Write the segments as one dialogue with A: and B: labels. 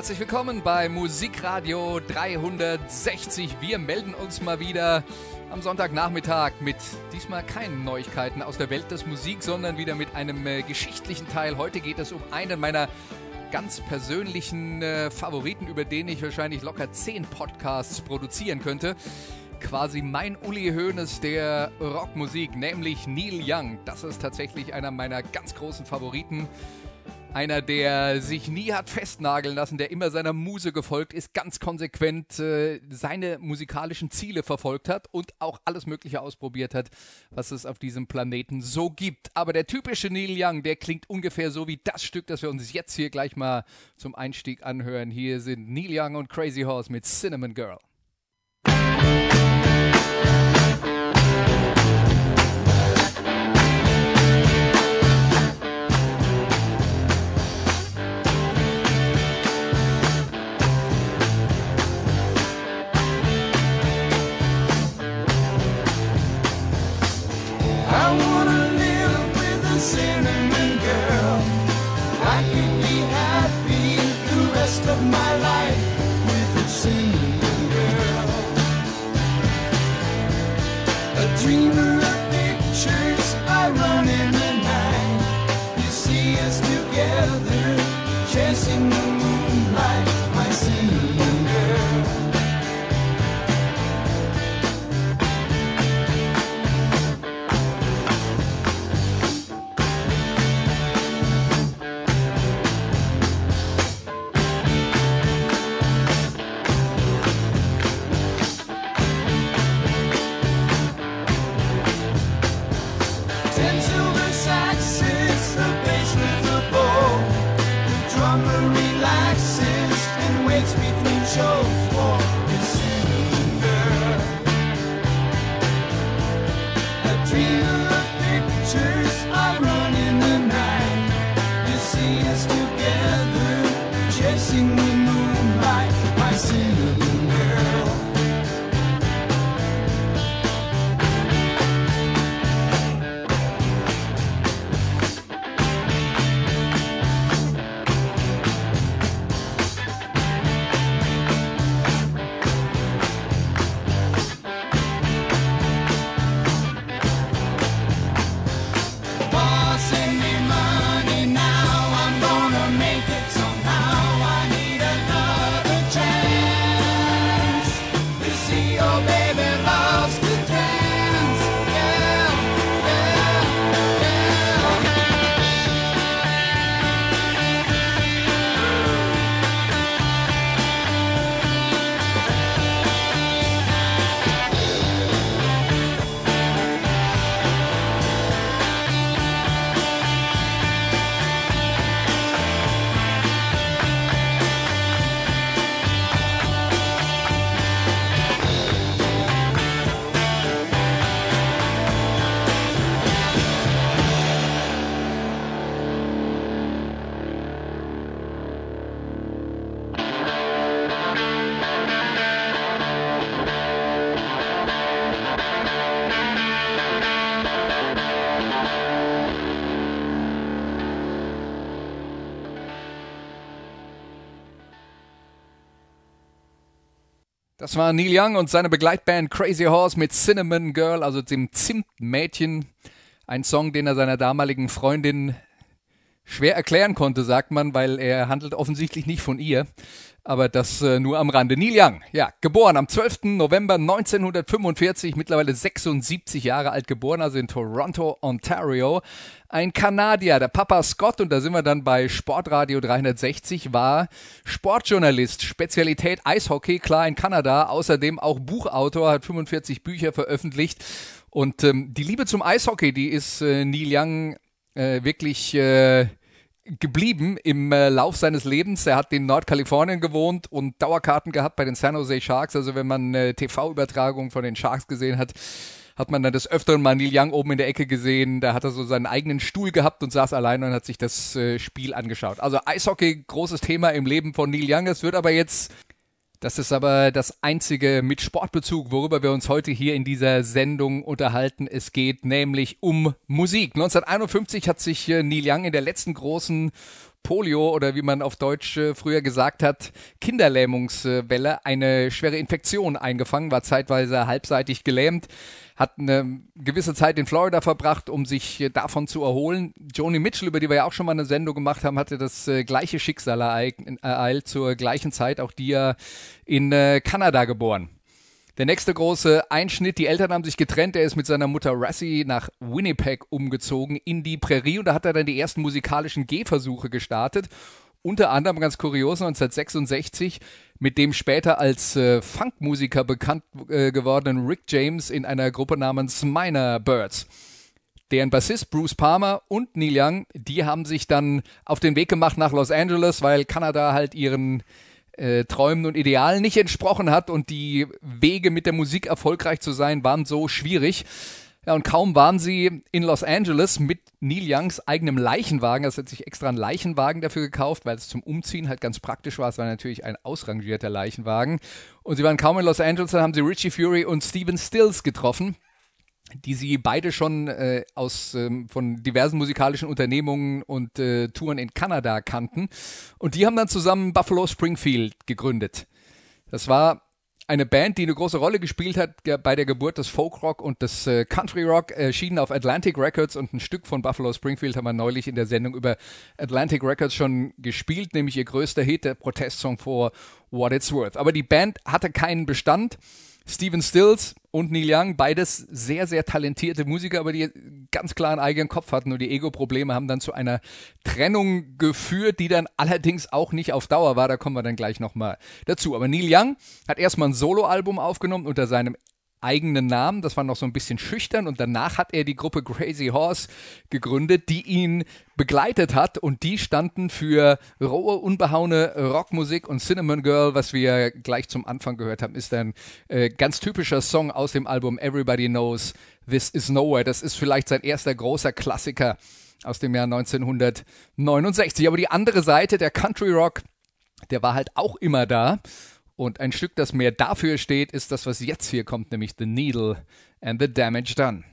A: Herzlich willkommen bei Musikradio 360. Wir melden uns mal wieder am Sonntagnachmittag mit diesmal keinen Neuigkeiten aus der Welt des Musik, sondern wieder mit einem äh, geschichtlichen Teil. Heute geht es um einen meiner ganz persönlichen äh, Favoriten, über den ich wahrscheinlich locker zehn Podcasts produzieren könnte. Quasi mein Uli Hoeneß der Rockmusik, nämlich Neil Young. Das ist tatsächlich einer meiner ganz großen Favoriten. Einer, der sich nie hat festnageln lassen, der immer seiner Muse gefolgt ist, ganz konsequent äh, seine musikalischen Ziele verfolgt hat und auch alles Mögliche ausprobiert hat, was es auf diesem Planeten so gibt. Aber der typische Neil Young, der klingt ungefähr so wie das Stück, das wir uns jetzt hier gleich mal zum Einstieg anhören. Hier sind Neil Young und Crazy Horse mit Cinnamon Girl. Das war Neil Young und seine Begleitband Crazy Horse mit Cinnamon Girl, also dem Zimtmädchen. Ein Song, den er seiner damaligen Freundin schwer erklären konnte, sagt man, weil er handelt offensichtlich nicht von ihr. Aber das äh, nur am Rande. Neil Young, ja, geboren am 12. November 1945, mittlerweile 76 Jahre alt geboren, also in Toronto, Ontario. Ein Kanadier, der Papa Scott, und da sind wir dann bei Sportradio 360, war Sportjournalist, Spezialität Eishockey, klar in Kanada, außerdem auch Buchautor, hat 45 Bücher veröffentlicht. Und ähm, die Liebe zum Eishockey, die ist äh, Neil Young äh, wirklich äh, geblieben im äh, Lauf seines Lebens. Er hat in Nordkalifornien gewohnt und Dauerkarten gehabt bei den San Jose Sharks. Also wenn man äh, TV-Übertragungen von den Sharks gesehen hat, hat man dann des Öfteren mal Neil Young oben in der Ecke gesehen. Da hat er so seinen eigenen Stuhl gehabt und saß alleine und hat sich das äh, Spiel angeschaut. Also Eishockey, großes Thema im Leben von Neil Young. Es wird aber jetzt das ist aber das einzige mit Sportbezug, worüber wir uns heute hier in dieser Sendung unterhalten. Es geht nämlich um Musik. 1951 hat sich äh, Neil Young in der letzten großen Polio oder wie man auf Deutsch äh, früher gesagt hat, Kinderlähmungswelle eine schwere Infektion eingefangen, war zeitweise halbseitig gelähmt hat eine gewisse Zeit in Florida verbracht, um sich davon zu erholen. Joni Mitchell, über die wir ja auch schon mal eine Sendung gemacht haben, hatte das äh, gleiche Schicksal ereilt zur gleichen Zeit, auch die ja in äh, Kanada geboren. Der nächste große Einschnitt, die Eltern haben sich getrennt, er ist mit seiner Mutter Rassie nach Winnipeg umgezogen in die Prärie und da hat er dann die ersten musikalischen Gehversuche gestartet unter anderem ganz kurios 1966 mit dem später als äh, Funkmusiker bekannt äh, gewordenen Rick James in einer Gruppe namens Minor Birds. Deren Bassist Bruce Palmer und Neil Young, die haben sich dann auf den Weg gemacht nach Los Angeles, weil Kanada halt ihren äh, Träumen und Idealen nicht entsprochen hat und die Wege mit der Musik erfolgreich zu sein waren so schwierig. Ja, und kaum waren sie in Los Angeles mit Neil Youngs eigenem Leichenwagen, also hat sich extra einen Leichenwagen dafür gekauft, weil es zum Umziehen halt ganz praktisch war. Es war natürlich ein ausrangierter Leichenwagen. Und sie waren kaum in Los Angeles, dann haben sie Richie Fury und Steven Stills getroffen die sie beide schon äh, aus ähm, von diversen musikalischen Unternehmungen und äh, Touren in Kanada kannten und die haben dann zusammen Buffalo Springfield gegründet. Das war eine Band, die eine große Rolle gespielt hat bei der Geburt des Folk-Rock und des äh, Country-Rock, erschienen auf Atlantic Records und ein Stück von Buffalo Springfield haben wir neulich in der Sendung über Atlantic Records schon gespielt, nämlich ihr größter Hit, der Protestsong for What It's Worth. Aber die Band hatte keinen Bestand. Steven Stills und Neil Young, beides sehr, sehr talentierte Musiker, aber die ganz klar einen eigenen Kopf hatten und die Ego-Probleme haben dann zu einer Trennung geführt, die dann allerdings auch nicht auf Dauer war. Da kommen wir dann gleich nochmal dazu. Aber Neil Young hat erstmal ein Soloalbum aufgenommen unter seinem eigenen Namen. Das war noch so ein bisschen schüchtern und danach hat er die Gruppe Crazy Horse gegründet, die ihn begleitet hat und die standen für rohe, unbehauene Rockmusik und Cinnamon Girl, was wir gleich zum Anfang gehört haben, ist ein äh, ganz typischer Song aus dem Album Everybody Knows This Is Nowhere. Das ist vielleicht sein erster großer Klassiker aus dem Jahr 1969. Aber die andere Seite, der Country Rock, der war halt auch immer da. Und ein Stück, das mehr dafür steht, ist das, was jetzt hier kommt, nämlich The Needle and the Damage Done.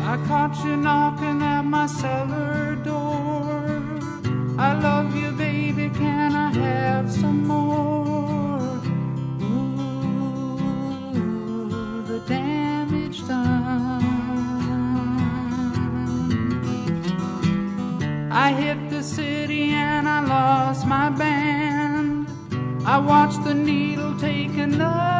B: I caught you knocking at my cellar the city and I lost my band. I watched the needle take another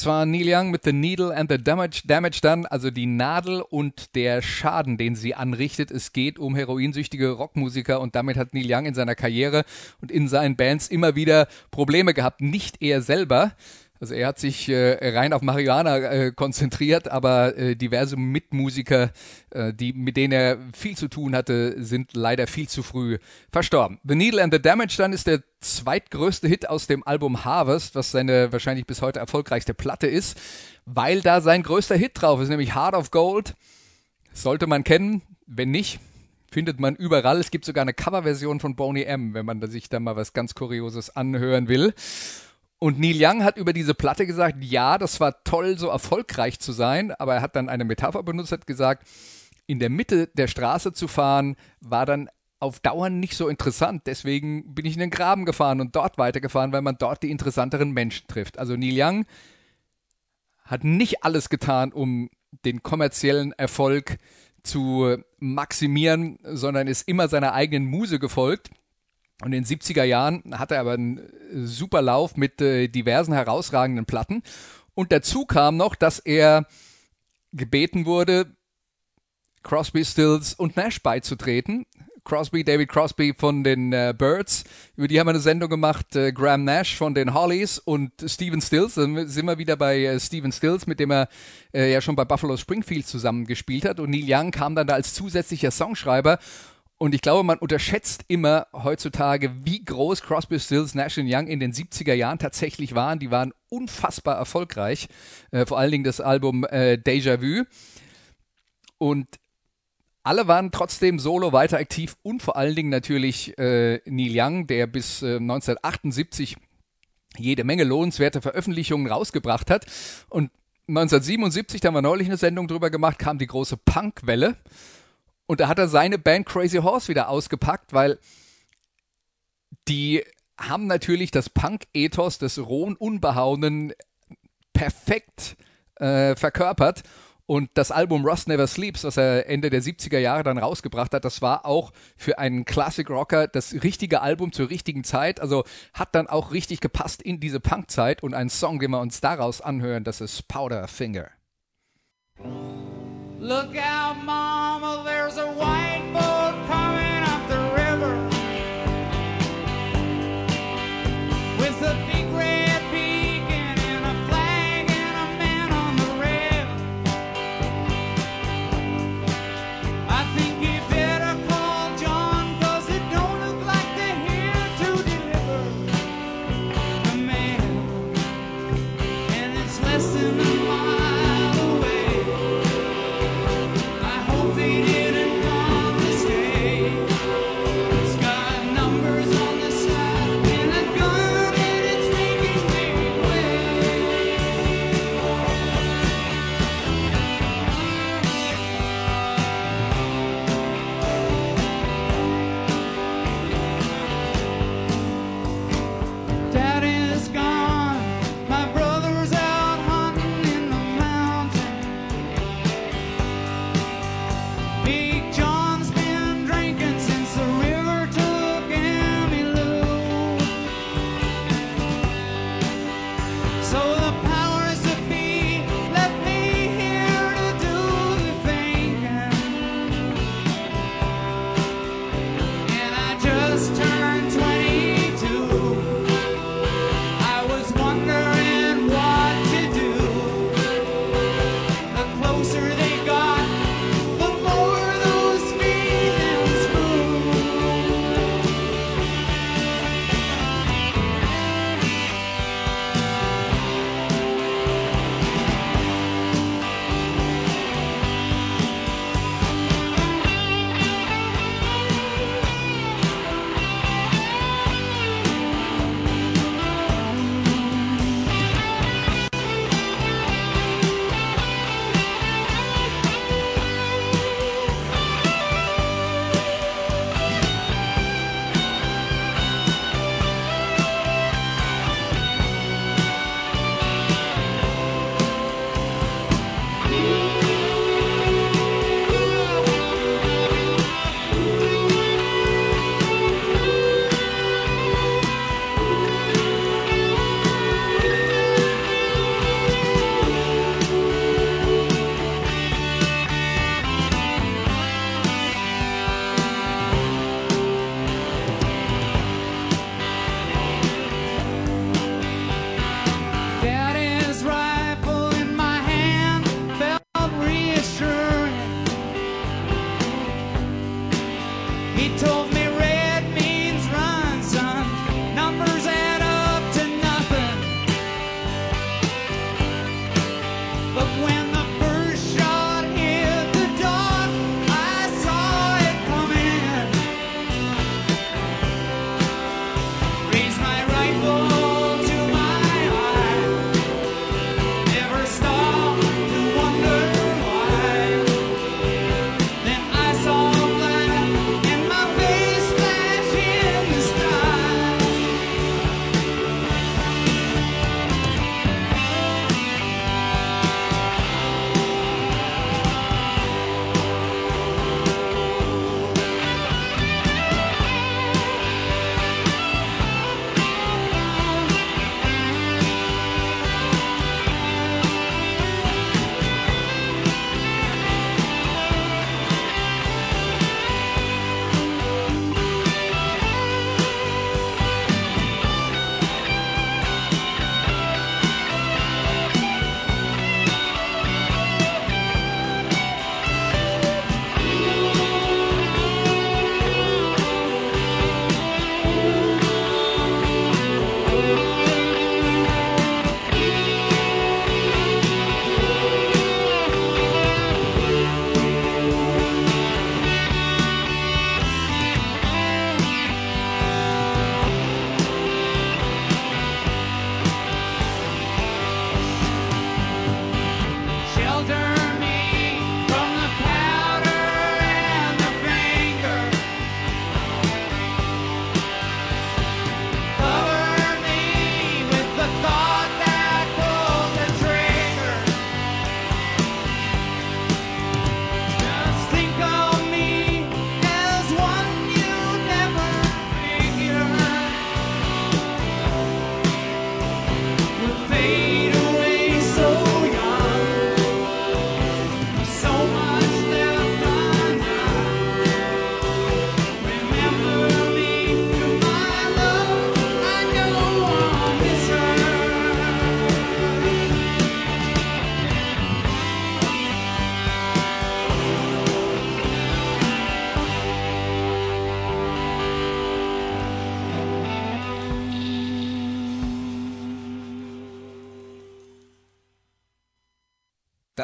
A: Das war Neil Young mit The Needle and the Damage, Damage dann, also die Nadel und der Schaden, den sie anrichtet. Es geht um heroinsüchtige Rockmusiker und damit hat Neil Young in seiner Karriere und in seinen Bands immer wieder Probleme gehabt. Nicht er selber, also er hat sich äh, rein auf Marihuana äh, konzentriert, aber äh, diverse Mitmusiker, äh, die, mit denen er viel zu tun hatte, sind leider viel zu früh verstorben. The Needle and the Damage dann ist der zweitgrößte Hit aus dem Album Harvest, was seine wahrscheinlich bis heute erfolgreichste Platte ist, weil da sein größter Hit drauf ist, nämlich Heart of Gold. Sollte man kennen, wenn nicht, findet man überall. Es gibt sogar eine Coverversion von Boney M, wenn man sich da mal was ganz Kurioses anhören will. Und Neil Young hat über diese Platte gesagt, ja, das war toll, so erfolgreich zu sein, aber er hat dann eine Metapher benutzt, hat gesagt, in der Mitte der Straße zu fahren, war dann auf Dauer nicht so interessant. Deswegen bin ich in den Graben gefahren und dort weitergefahren, weil man dort die interessanteren Menschen trifft. Also Neil Young hat nicht alles getan, um den kommerziellen Erfolg zu maximieren, sondern ist immer seiner eigenen Muse gefolgt. Und in den 70er Jahren hatte er aber einen super Lauf mit äh, diversen herausragenden Platten. Und dazu kam noch, dass er gebeten wurde, Crosby, Stills und Nash beizutreten. Crosby, David Crosby von den äh, Birds, über die haben wir eine Sendung gemacht, äh, Graham Nash von den Hollies und Steven Stills, dann sind wir wieder bei äh, Steven Stills, mit dem er äh, ja schon bei Buffalo Springfield zusammengespielt hat und Neil Young kam dann da als zusätzlicher Songschreiber und ich glaube, man unterschätzt immer heutzutage, wie groß Crosby, Stills, Nash Young in den 70er Jahren tatsächlich waren. Die waren unfassbar erfolgreich. Äh, vor allen Dingen das Album äh, Déjà Vu. Und alle waren trotzdem solo weiter aktiv und vor allen Dingen natürlich äh, Neil Young, der bis äh, 1978 jede Menge lohnenswerte Veröffentlichungen rausgebracht hat. Und 1977, da haben wir neulich eine Sendung drüber gemacht, kam die große Punkwelle. Und da hat er seine Band Crazy Horse wieder ausgepackt, weil die haben natürlich das Punk-Ethos des rohen, unbehauenen perfekt äh, verkörpert. Und das Album Rust Never Sleeps, was er Ende der 70er Jahre dann rausgebracht hat, das war auch für einen Classic Rocker das richtige Album zur richtigen Zeit. Also hat dann auch richtig gepasst in diese Punk-Zeit. Und ein Song, den wir uns daraus anhören, das ist Powder Finger.
B: Look out, Mama, there's a white boat coming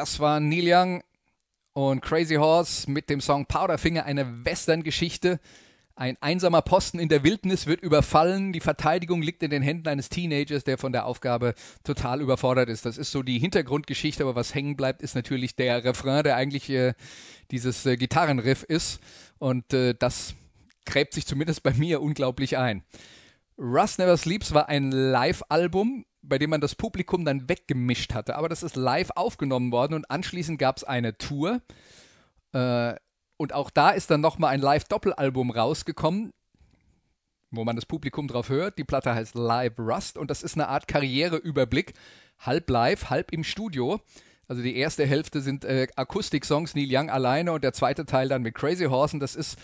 A: Das war Neil Young und Crazy Horse mit dem Song Powderfinger, eine Western-Geschichte. Ein einsamer Posten in der Wildnis wird überfallen. Die Verteidigung liegt in den Händen eines Teenagers, der von der Aufgabe total überfordert ist. Das ist so die Hintergrundgeschichte, aber was hängen bleibt, ist natürlich der Refrain, der eigentlich äh, dieses äh, Gitarrenriff ist. Und äh, das gräbt sich zumindest bei mir unglaublich ein. Rust Never Sleeps war ein Live-Album, bei dem man das Publikum dann weggemischt hatte. Aber das ist live aufgenommen worden und anschließend gab es eine Tour. Äh, und auch da ist dann nochmal ein Live-Doppelalbum rausgekommen, wo man das Publikum drauf hört. Die Platte heißt Live Rust und das ist eine Art Karriereüberblick, halb live, halb im Studio. Also die erste Hälfte sind äh, Akustik-Songs, Neil Young alleine und der zweite Teil dann mit Crazy Horse und das ist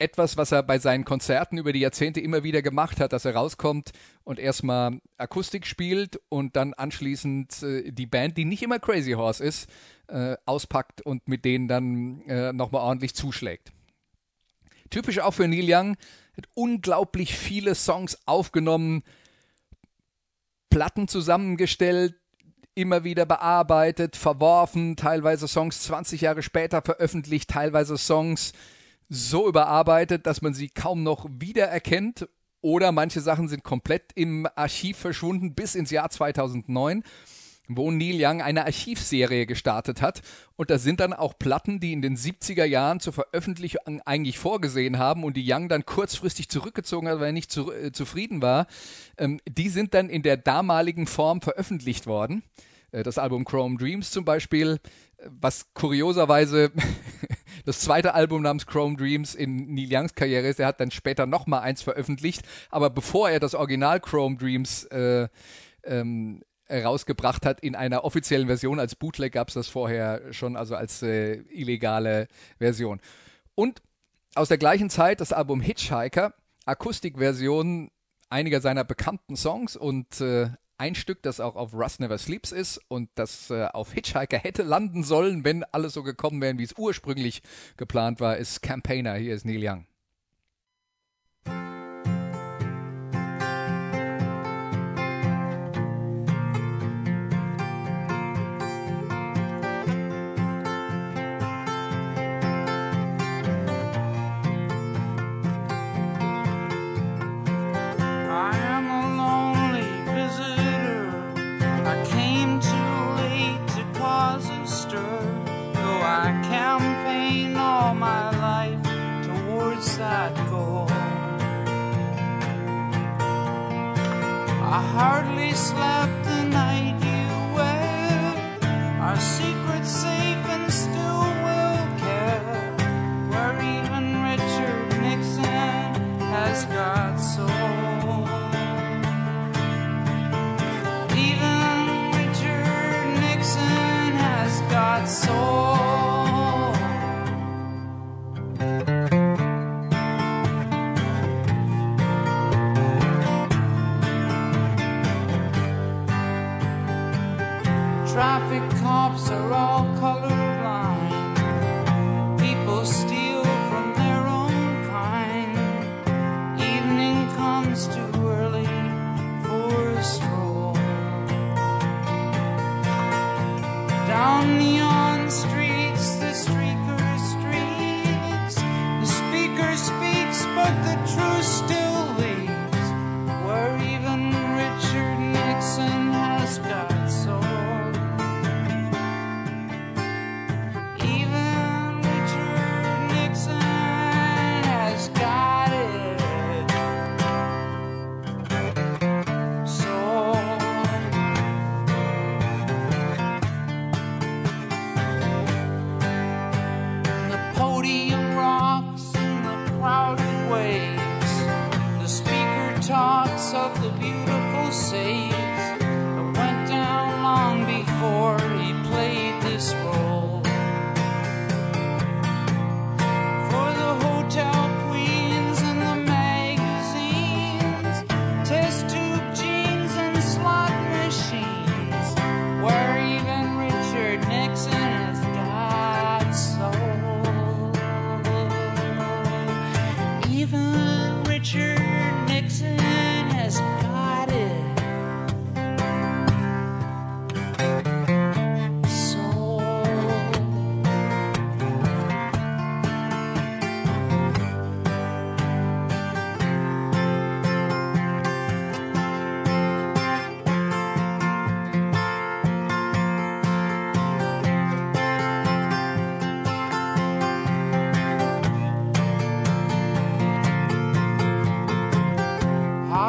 A: etwas, was er bei seinen Konzerten über die Jahrzehnte immer wieder gemacht hat, dass er rauskommt und erstmal Akustik spielt und dann anschließend äh, die Band, die nicht immer Crazy Horse ist, äh, auspackt und mit denen dann äh, nochmal ordentlich zuschlägt. Typisch auch für Neil Young, hat unglaublich viele Songs aufgenommen, Platten zusammengestellt, immer wieder bearbeitet, verworfen, teilweise Songs 20 Jahre später veröffentlicht, teilweise Songs so überarbeitet, dass man sie kaum noch wiedererkennt oder manche Sachen sind komplett im Archiv verschwunden bis ins Jahr 2009 wo Neil Young eine Archivserie gestartet hat. Und das sind dann auch Platten, die in den 70er Jahren zur Veröffentlichung eigentlich vorgesehen haben und die Young dann kurzfristig zurückgezogen hat, weil er nicht zu, äh, zufrieden war. Ähm, die sind dann in der damaligen Form veröffentlicht worden. Äh, das Album Chrome Dreams zum Beispiel, äh, was kurioserweise das zweite Album namens Chrome Dreams in Neil Youngs Karriere ist. Er hat dann später nochmal eins veröffentlicht, aber bevor er das Original Chrome Dreams äh, ähm, rausgebracht hat in einer offiziellen Version. Als Bootleg gab es das vorher schon, also als äh, illegale Version. Und aus der gleichen Zeit das Album Hitchhiker, Akustikversion einiger seiner bekannten Songs und äh, ein Stück, das auch auf Rust Never Sleeps ist und das äh, auf Hitchhiker hätte landen sollen, wenn alles so gekommen wäre, wie es ursprünglich geplant war, ist Campaigner. Hier ist Neil Young.
B: I hardly slept the night you wed. Our secret safe and still will care. Where even Richard Nixon has got soul. Even Richard Nixon has got soul. Traffic cops are all colorblind.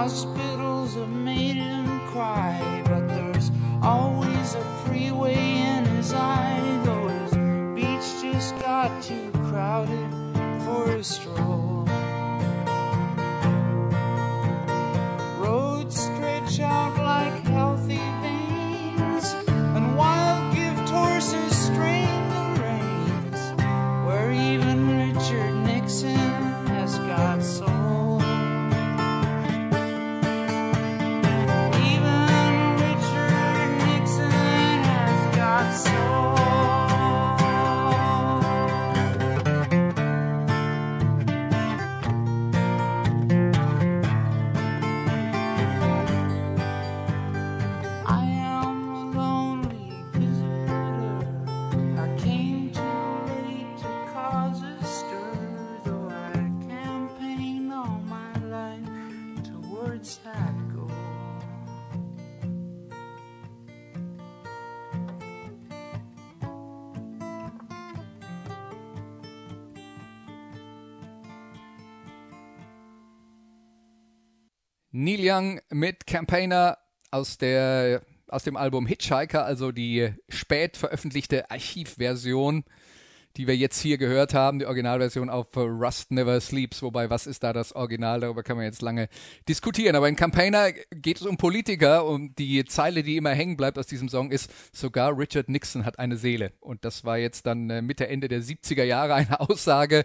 A: husband. Campaigner aus der aus dem Album Hitchhiker, also die spät veröffentlichte Archivversion, die wir jetzt hier gehört haben, die Originalversion auf Rust Never Sleeps. Wobei, was ist da das Original? Darüber kann man jetzt lange diskutieren. Aber in Campaigner geht es um Politiker und die Zeile, die immer hängen bleibt aus diesem Song, ist: Sogar Richard Nixon hat eine Seele. Und das war jetzt dann äh, Mitte, Ende der 70er Jahre eine Aussage,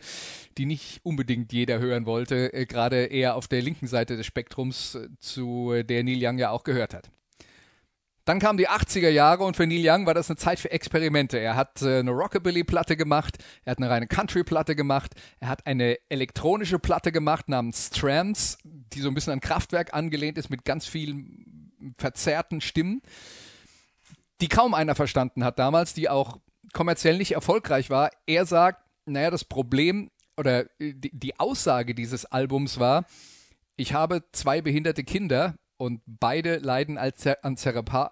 A: die nicht unbedingt jeder hören wollte, äh, gerade eher auf der linken Seite des Spektrums, äh, zu der Neil Young ja auch gehört hat. Dann kamen die 80er Jahre und für Neil Young war das eine Zeit für Experimente. Er hat äh, eine Rockabilly-Platte gemacht, er hat eine reine Country-Platte gemacht, er hat eine elektronische Platte gemacht namens Trance, die so ein bisschen an Kraftwerk angelehnt ist mit ganz vielen verzerrten Stimmen, die kaum einer verstanden hat damals, die auch kommerziell nicht erfolgreich war. Er sagt, naja, das Problem oder äh, die, die Aussage dieses Albums war, ich habe zwei behinderte Kinder und beide leiden an Zerebral,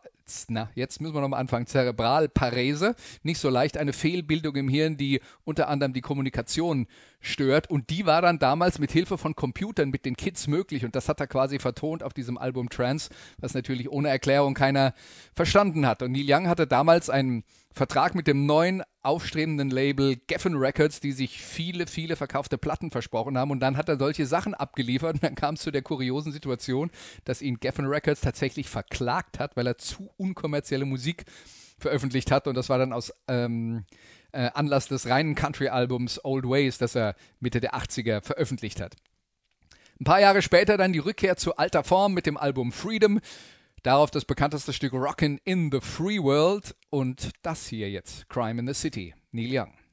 A: na, jetzt müssen wir nochmal anfangen, Zerebralparese, nicht so leicht. Eine Fehlbildung im Hirn, die unter anderem die Kommunikation stört. Und die war dann damals mit Hilfe von Computern mit den Kids möglich. Und das hat er quasi vertont auf diesem Album Trance, was natürlich ohne Erklärung keiner verstanden hat. Und Neil Young hatte damals einen Vertrag mit dem neuen aufstrebenden Label Geffen Records, die sich viele, viele verkaufte Platten versprochen haben. Und dann hat er solche Sachen abgeliefert. Und dann kam es zu der kuriosen Situation, dass ihn Geffen Records tatsächlich verklagt hat, weil er zu unkommerzielle Musik veröffentlicht hat. Und das war dann aus ähm, äh, Anlass des reinen Country-Albums Old Ways, das er Mitte der 80er veröffentlicht hat. Ein paar Jahre später dann die Rückkehr zu alter Form mit dem Album Freedom. Darauf das bekannteste Stück Rockin' in the Free World und das hier jetzt, Crime in the City, Neil Young.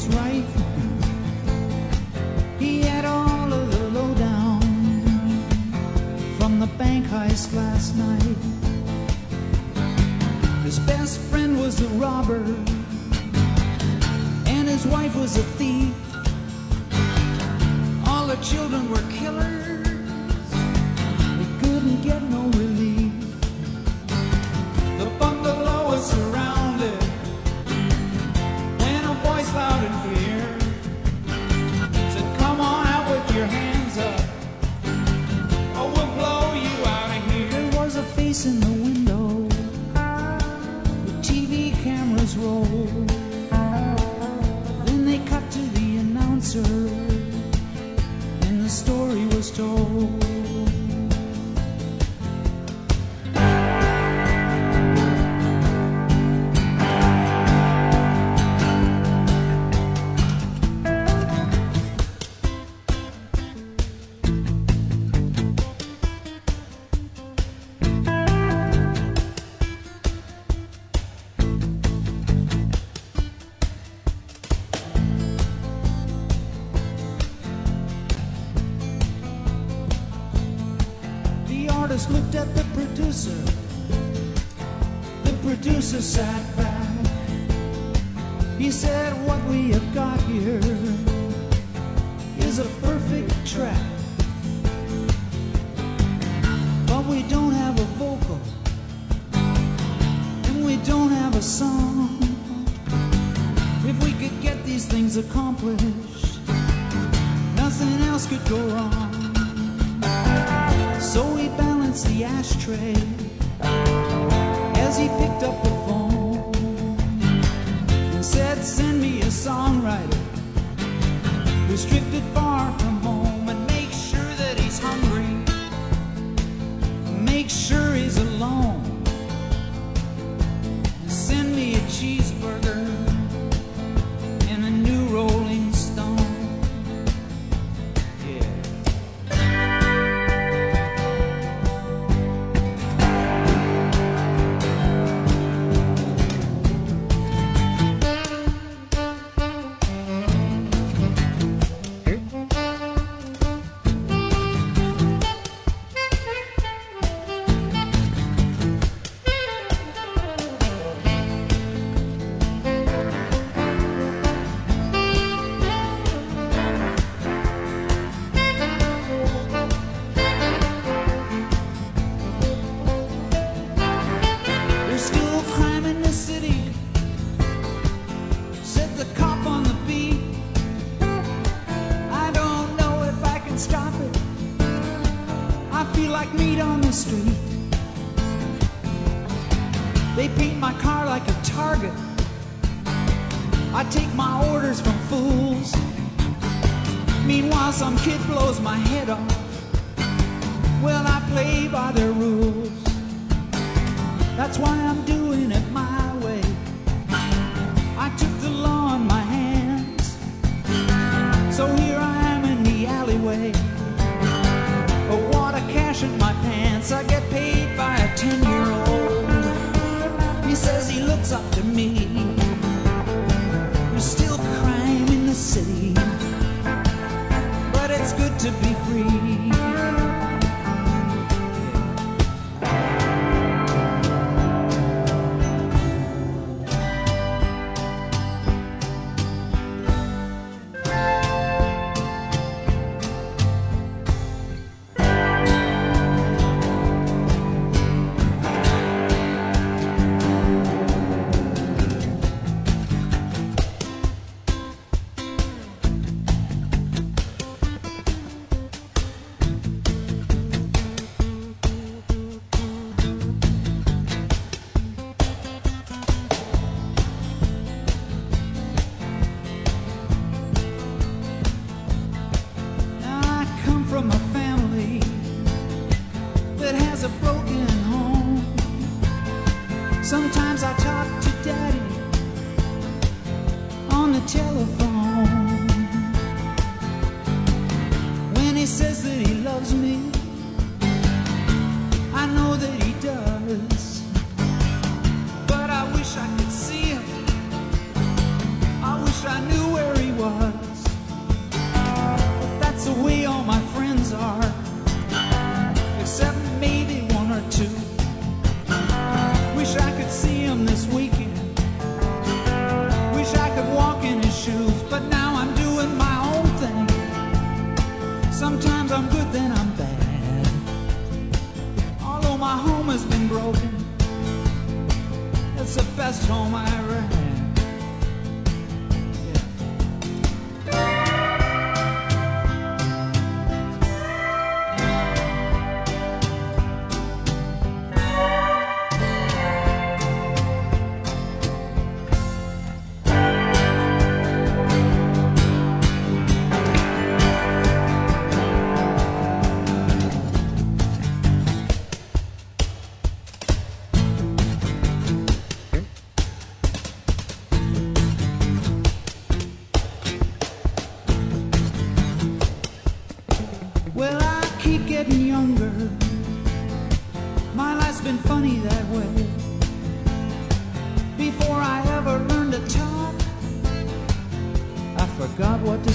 B: Was right. He had all of the lowdown from the bank heist last night. His best friend was a robber, and his wife was a thief. All the children were killers. Sure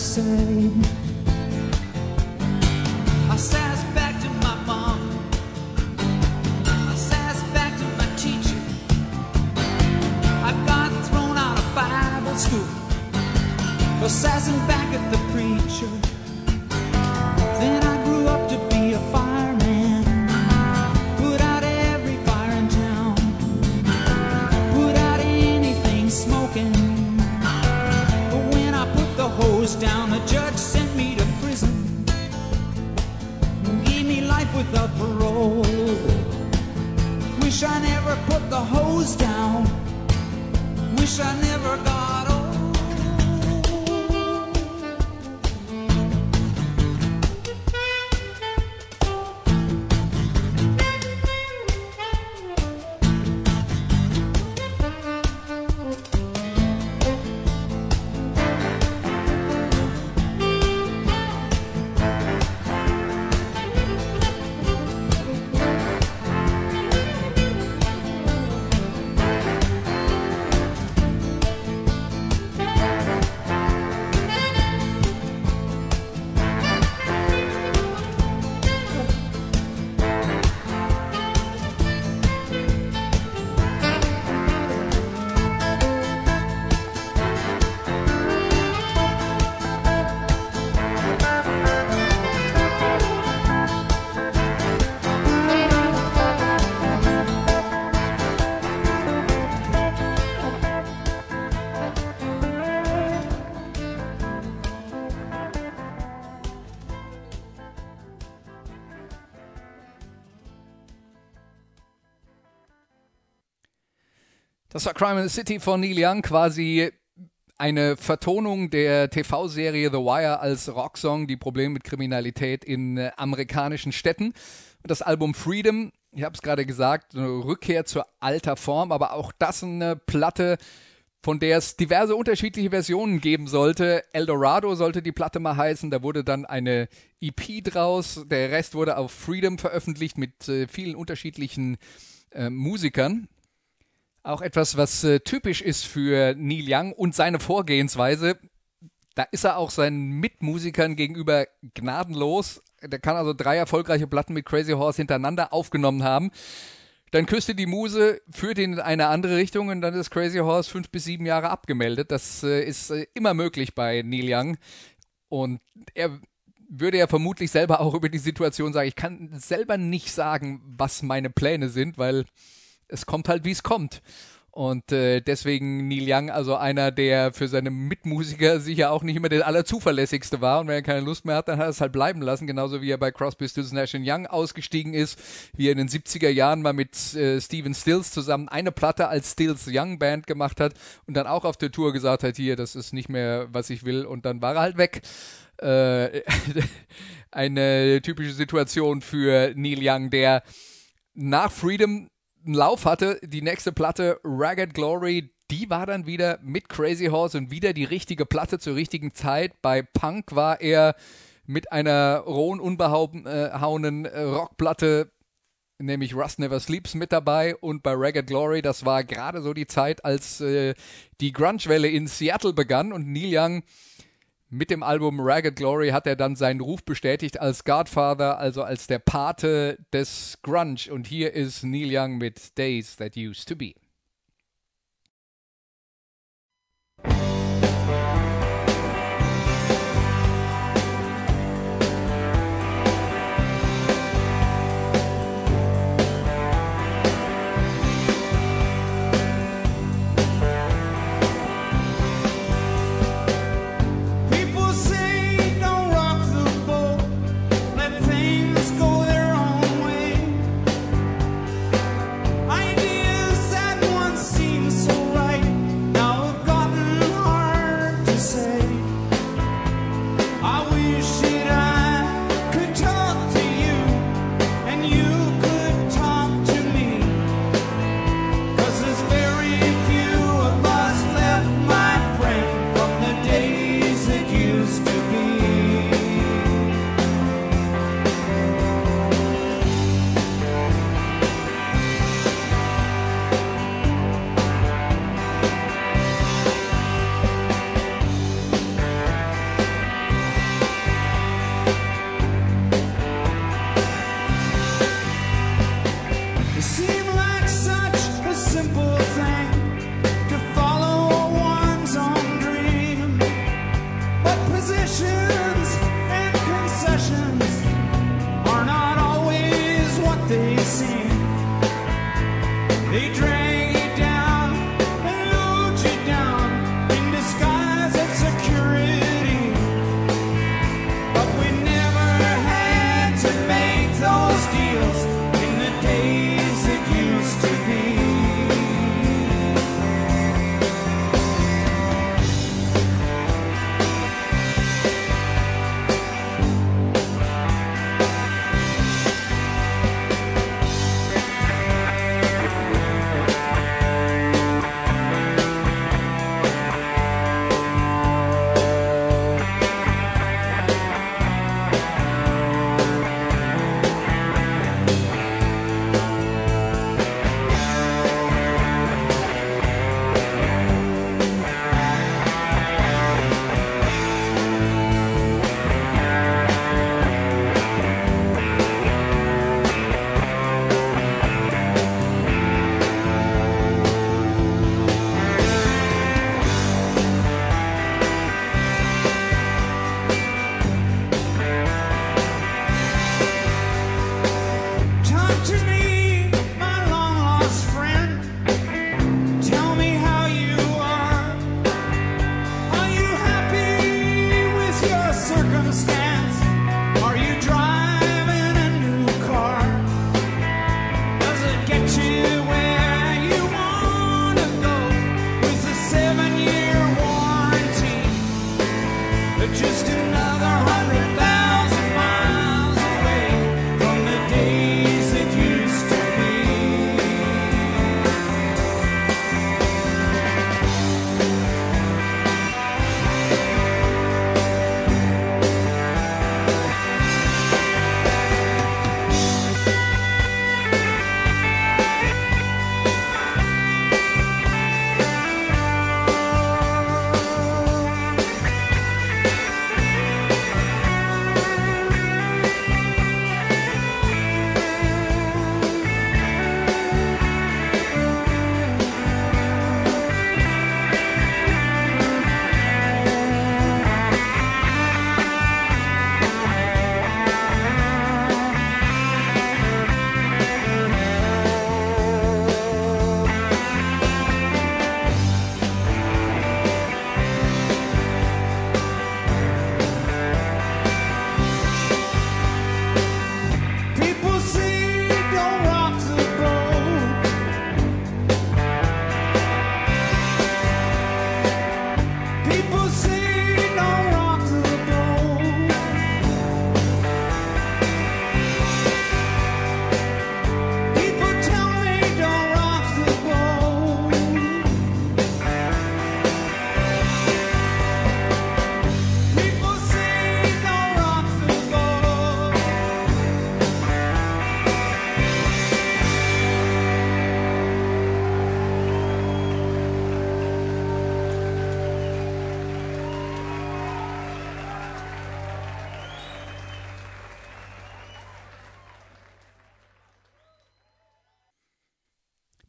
B: same
A: Das war Crime in the City von Neil Young, quasi eine Vertonung der TV-Serie The Wire als Rocksong, die Probleme mit Kriminalität in äh, amerikanischen Städten. Das Album Freedom, ich habe es gerade gesagt, eine Rückkehr zur alter Form, aber auch das eine Platte, von der es diverse unterschiedliche Versionen geben sollte. Eldorado sollte die Platte mal heißen, da wurde dann eine EP draus, der Rest wurde auf Freedom veröffentlicht mit äh, vielen unterschiedlichen äh, Musikern. Auch etwas, was äh, typisch ist für Neil Young und seine Vorgehensweise. Da ist er auch seinen Mitmusikern gegenüber gnadenlos. Der kann also drei erfolgreiche Platten mit Crazy Horse hintereinander aufgenommen haben. Dann küsste die Muse, führt ihn in eine andere Richtung und dann ist Crazy Horse fünf bis sieben Jahre abgemeldet. Das äh, ist äh, immer möglich bei Neil Young. Und er würde ja vermutlich selber auch über die Situation sagen, ich kann selber nicht sagen, was meine Pläne sind, weil es kommt halt, wie es kommt. Und äh, deswegen Neil Young, also einer, der für seine Mitmusiker sicher auch nicht immer der allerzuverlässigste war. Und wenn er keine Lust mehr hat, dann hat er es halt bleiben lassen. Genauso wie er bei Crosby, Stills Nash Young ausgestiegen ist, wie er in den 70er Jahren mal mit äh, Steven Stills zusammen eine Platte als Stills Young Band gemacht hat und dann auch auf der Tour gesagt hat, hier, das ist nicht mehr, was ich will. Und dann war er halt weg. Äh, eine typische Situation für Neil Young, der nach Freedom einen Lauf hatte. Die nächste Platte, Ragged Glory, die war dann wieder mit Crazy Horse und wieder die richtige Platte zur richtigen Zeit. Bei Punk war er mit einer rohen, unbehauenen äh, Rockplatte, nämlich Rust Never Sleeps, mit dabei. Und bei Ragged Glory, das war gerade so die Zeit, als äh, die Grunge-Welle in Seattle begann und Neil Young mit dem Album Ragged Glory hat er dann seinen Ruf bestätigt als Godfather, also als der Pate des Grunge. Und hier ist Neil Young mit Days That Used to Be.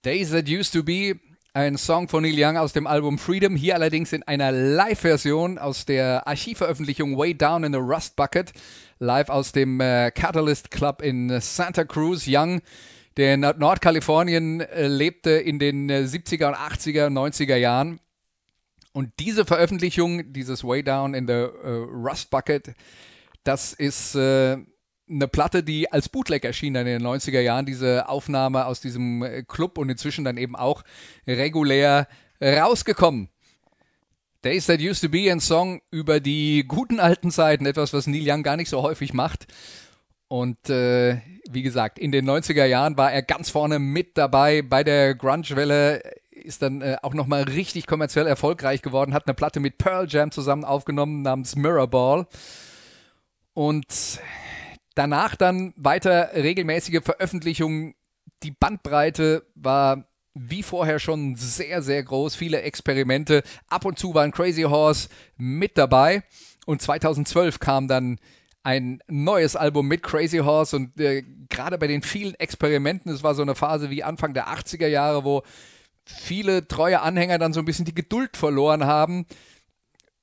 C: Days That Used to Be,
A: ein Song von Neil Young aus dem Album Freedom, hier allerdings in einer Live-Version aus der Archivveröffentlichung Way Down in the Rust Bucket, live aus dem äh, Catalyst Club in Santa Cruz. Young, der in Nordkalifornien äh, lebte in den äh, 70er und 80er, 90er Jahren. Und diese Veröffentlichung, dieses Way Down in the äh, Rust Bucket, das ist äh, eine Platte, die als Bootleg erschien in den 90er Jahren, diese Aufnahme aus diesem äh, Club und inzwischen dann eben auch regulär rausgekommen. Days That Used to Be, ein Song über die guten alten Zeiten, etwas, was Neil Young gar nicht so häufig macht. Und äh, wie gesagt, in den 90er Jahren war er ganz vorne mit dabei bei der Grunge-Welle, ist dann äh, auch nochmal richtig kommerziell erfolgreich geworden, hat eine Platte mit Pearl Jam zusammen aufgenommen namens Mirrorball. Und danach dann weiter regelmäßige Veröffentlichungen. Die Bandbreite war wie vorher schon sehr, sehr groß. Viele Experimente. Ab und zu war ein Crazy Horse mit dabei. Und 2012 kam dann ein neues Album mit Crazy Horse und äh, gerade bei den vielen Experimenten, es war so eine Phase wie Anfang der 80er Jahre, wo viele treue Anhänger dann so ein bisschen die Geduld verloren haben.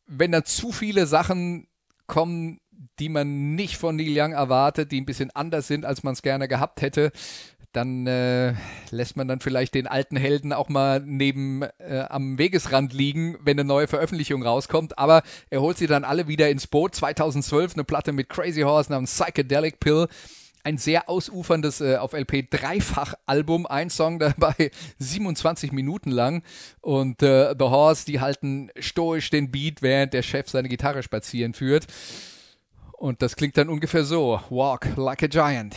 A: Wenn da zu viele Sachen kommen, die man nicht von Neil Young erwartet, die ein bisschen anders sind, als man es gerne gehabt hätte, dann äh, lässt man dann vielleicht den alten Helden auch mal neben äh, am Wegesrand liegen, wenn eine neue Veröffentlichung rauskommt. Aber er holt sie dann alle wieder ins Boot. 2012 eine Platte mit Crazy Horse namens Psychedelic Pill. Ein sehr ausuferndes äh, auf LP Dreifach-Album, ein Song dabei 27 Minuten lang. Und äh, The Horse, die halten stoisch den Beat, während der Chef seine Gitarre spazieren führt. Und das klingt dann ungefähr so: Walk like a giant.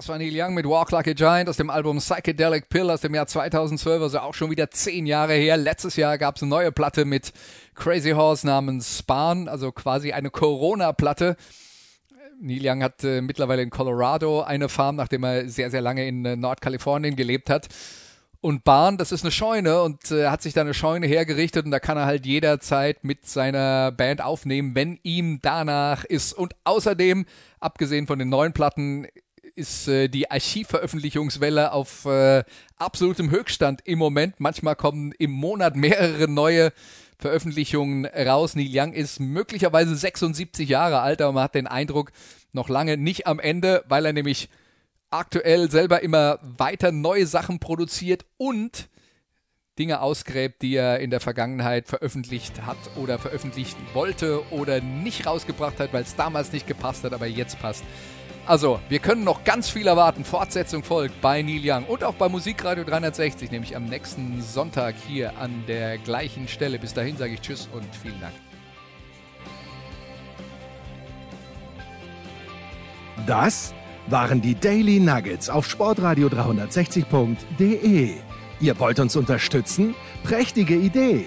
A: Das war Neil Young mit Walk Like a Giant aus dem Album Psychedelic Pill aus dem Jahr 2012, also auch schon wieder zehn Jahre her. Letztes Jahr gab es eine neue Platte mit Crazy Horse namens Spahn, also quasi eine Corona-Platte. Neil Young hat äh, mittlerweile in Colorado eine Farm, nachdem er sehr, sehr lange in äh, Nordkalifornien gelebt hat. Und Bahn, das ist eine Scheune und äh, hat sich da eine Scheune hergerichtet und da kann er halt jederzeit mit seiner Band aufnehmen, wenn ihm danach ist. Und außerdem, abgesehen von den neuen Platten, ist äh, die Archivveröffentlichungswelle auf äh, absolutem Höchststand im Moment. Manchmal kommen im Monat mehrere neue Veröffentlichungen raus. Neil Young ist möglicherweise 76 Jahre alt, aber man hat den Eindruck, noch lange nicht am Ende, weil er nämlich aktuell selber immer weiter neue Sachen produziert und Dinge ausgräbt, die er in der Vergangenheit veröffentlicht hat oder veröffentlichen wollte oder nicht rausgebracht hat, weil es damals nicht gepasst hat, aber jetzt passt. Also, wir können noch ganz viel erwarten. Fortsetzung folgt bei Neil Young und auch bei Musikradio 360, nämlich am nächsten Sonntag hier an der gleichen Stelle. Bis dahin sage ich Tschüss und vielen Dank.
D: Das waren die Daily Nuggets auf Sportradio 360.de. Ihr wollt uns unterstützen? Prächtige Idee!